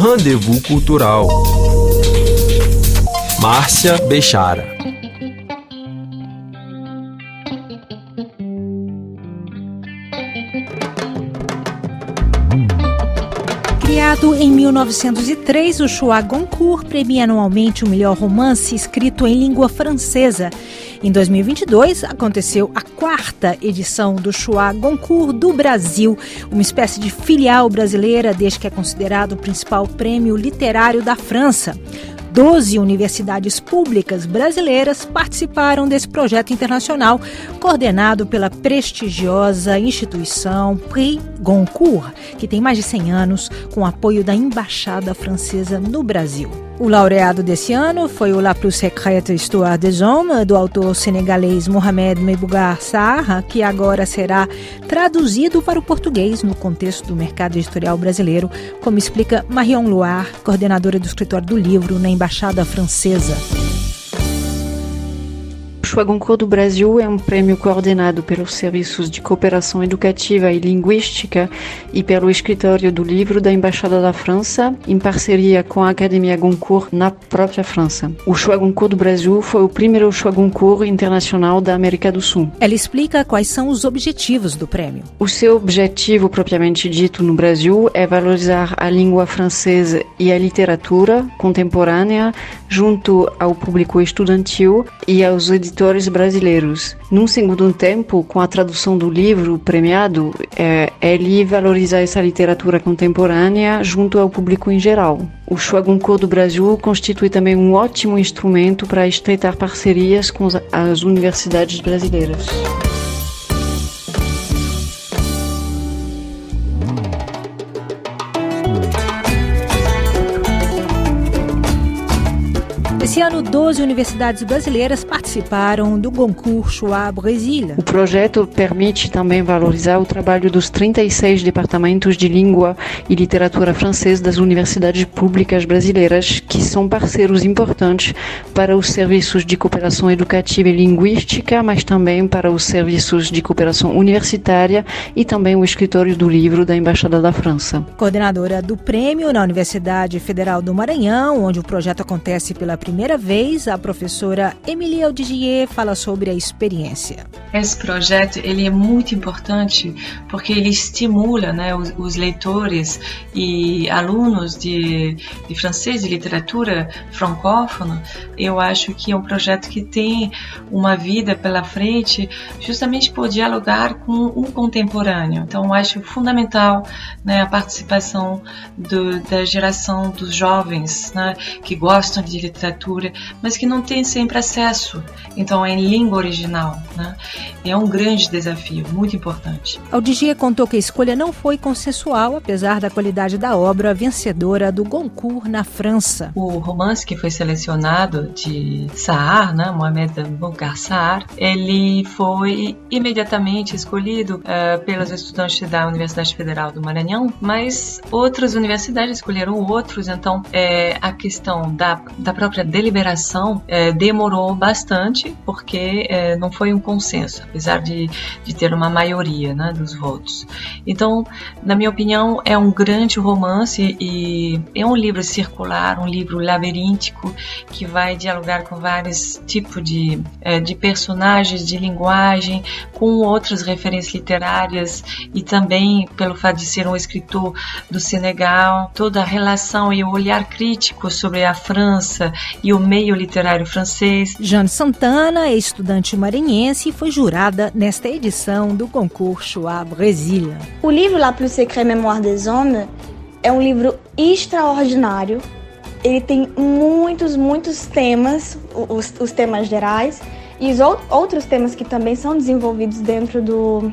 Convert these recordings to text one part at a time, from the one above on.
Rendezvous Cultural. Márcia Bechara. Criado em 1903, o Choix Goncourt premia anualmente o melhor romance escrito em língua francesa. Em 2022, aconteceu a quarta edição do Choix Goncourt do Brasil, uma espécie de filial brasileira, desde que é considerado o principal prêmio literário da França. Doze universidades públicas brasileiras participaram desse projeto internacional, coordenado pela prestigiosa instituição Prix Goncourt, que tem mais de 100 anos, com apoio da Embaixada Francesa no Brasil. O laureado desse ano foi o La Plus Secrète Histoire des Hommes, do autor senegalês Mohamed Mebougar Sarr, que agora será traduzido para o português no contexto do mercado editorial brasileiro, como explica Marion Loire, coordenadora do escritório do livro na Embaixada Francesa. Goncourt do Brasil é um prêmio coordenado pelos Serviços de Cooperação Educativa e Linguística e pelo Escritório do Livro da Embaixada da França, em parceria com a Academia Goncourt na própria França. O Goncourt do Brasil foi o primeiro Goncourt internacional da América do Sul. Ela explica quais são os objetivos do prêmio. O seu objetivo, propriamente dito no Brasil, é valorizar a língua francesa e a literatura contemporânea junto ao público estudantil e aos editores brasileiros. Num segundo tempo, com a tradução do livro premiado, é, ele valoriza essa literatura contemporânea junto ao público em geral. O Goncourt do Brasil constitui também um ótimo instrumento para estreitar parcerias com as universidades brasileiras. Esse ano, 12 universidades brasileiras participaram do Goncourt Choix Brasil. O projeto permite também valorizar o trabalho dos 36 departamentos de língua e literatura francesa das universidades públicas brasileiras, que são parceiros importantes para os serviços de cooperação educativa e linguística, mas também para os serviços de cooperação universitária e também o escritório do livro da Embaixada da França. Coordenadora do prêmio na Universidade Federal do Maranhão, onde o projeto acontece pela primeira vez, a professora Emilie Audigier fala sobre a experiência. Esse projeto ele é muito importante porque ele estimula né, os, os leitores e alunos de, de francês e literatura francófona. Eu acho que é um projeto que tem uma vida pela frente justamente por dialogar com o contemporâneo. Então, acho fundamental né, a participação do, da geração dos jovens né, que gostam de literatura, mas que não têm sempre acesso. Então, é em língua original. Né? É um grande desafio, muito importante. Aldigia contou que a escolha não foi consensual, apesar da qualidade da obra vencedora do Goncourt na França. O romance que foi selecionado de Saar, né, Mohamed Bougar Saar, ele foi imediatamente escolhido uh, pelos estudantes da Universidade Federal do Maranhão, mas outras universidades escolheram outros, então é, a questão da, da própria deliberação é, demorou bastante, porque é, não foi um consenso, apesar de, de ter uma maioria né, dos votos. Então, na minha opinião, é um grande romance e é um livro circular, um livro laberíntico que vai dialogar com vários tipos de, é, de personagens, de linguagem, com outras referências literárias e também pelo fato de ser um escritor do Senegal, toda a relação e o olhar crítico sobre a França e o meio literário francês. Jane Santana é estudante maranhense e foi jurada nesta edição do concurso Choix Brasil. O livro La Plus Secret Mémoire des Hommes é um livro extraordinário. Ele tem muitos, muitos temas, os, os temas gerais, e os outros temas que também são desenvolvidos dentro do,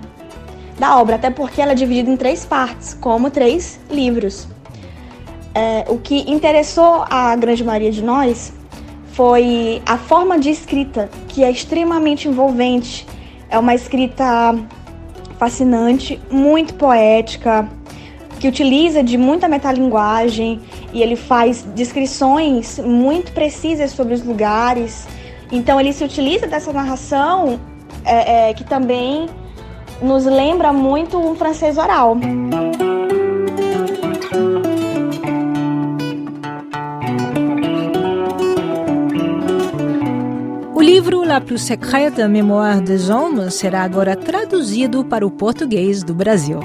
da obra, até porque ela é dividida em três partes, como três livros. É, o que interessou a grande maioria de nós foi a forma de escrita, que é extremamente envolvente. É uma escrita fascinante, muito poética, que utiliza de muita metalinguagem e ele faz descrições muito precisas sobre os lugares. Então ele se utiliza dessa narração é, é, que também nos lembra muito um francês oral. La plus secrète mémoire des hommes será agora traduzido para o português do Brasil.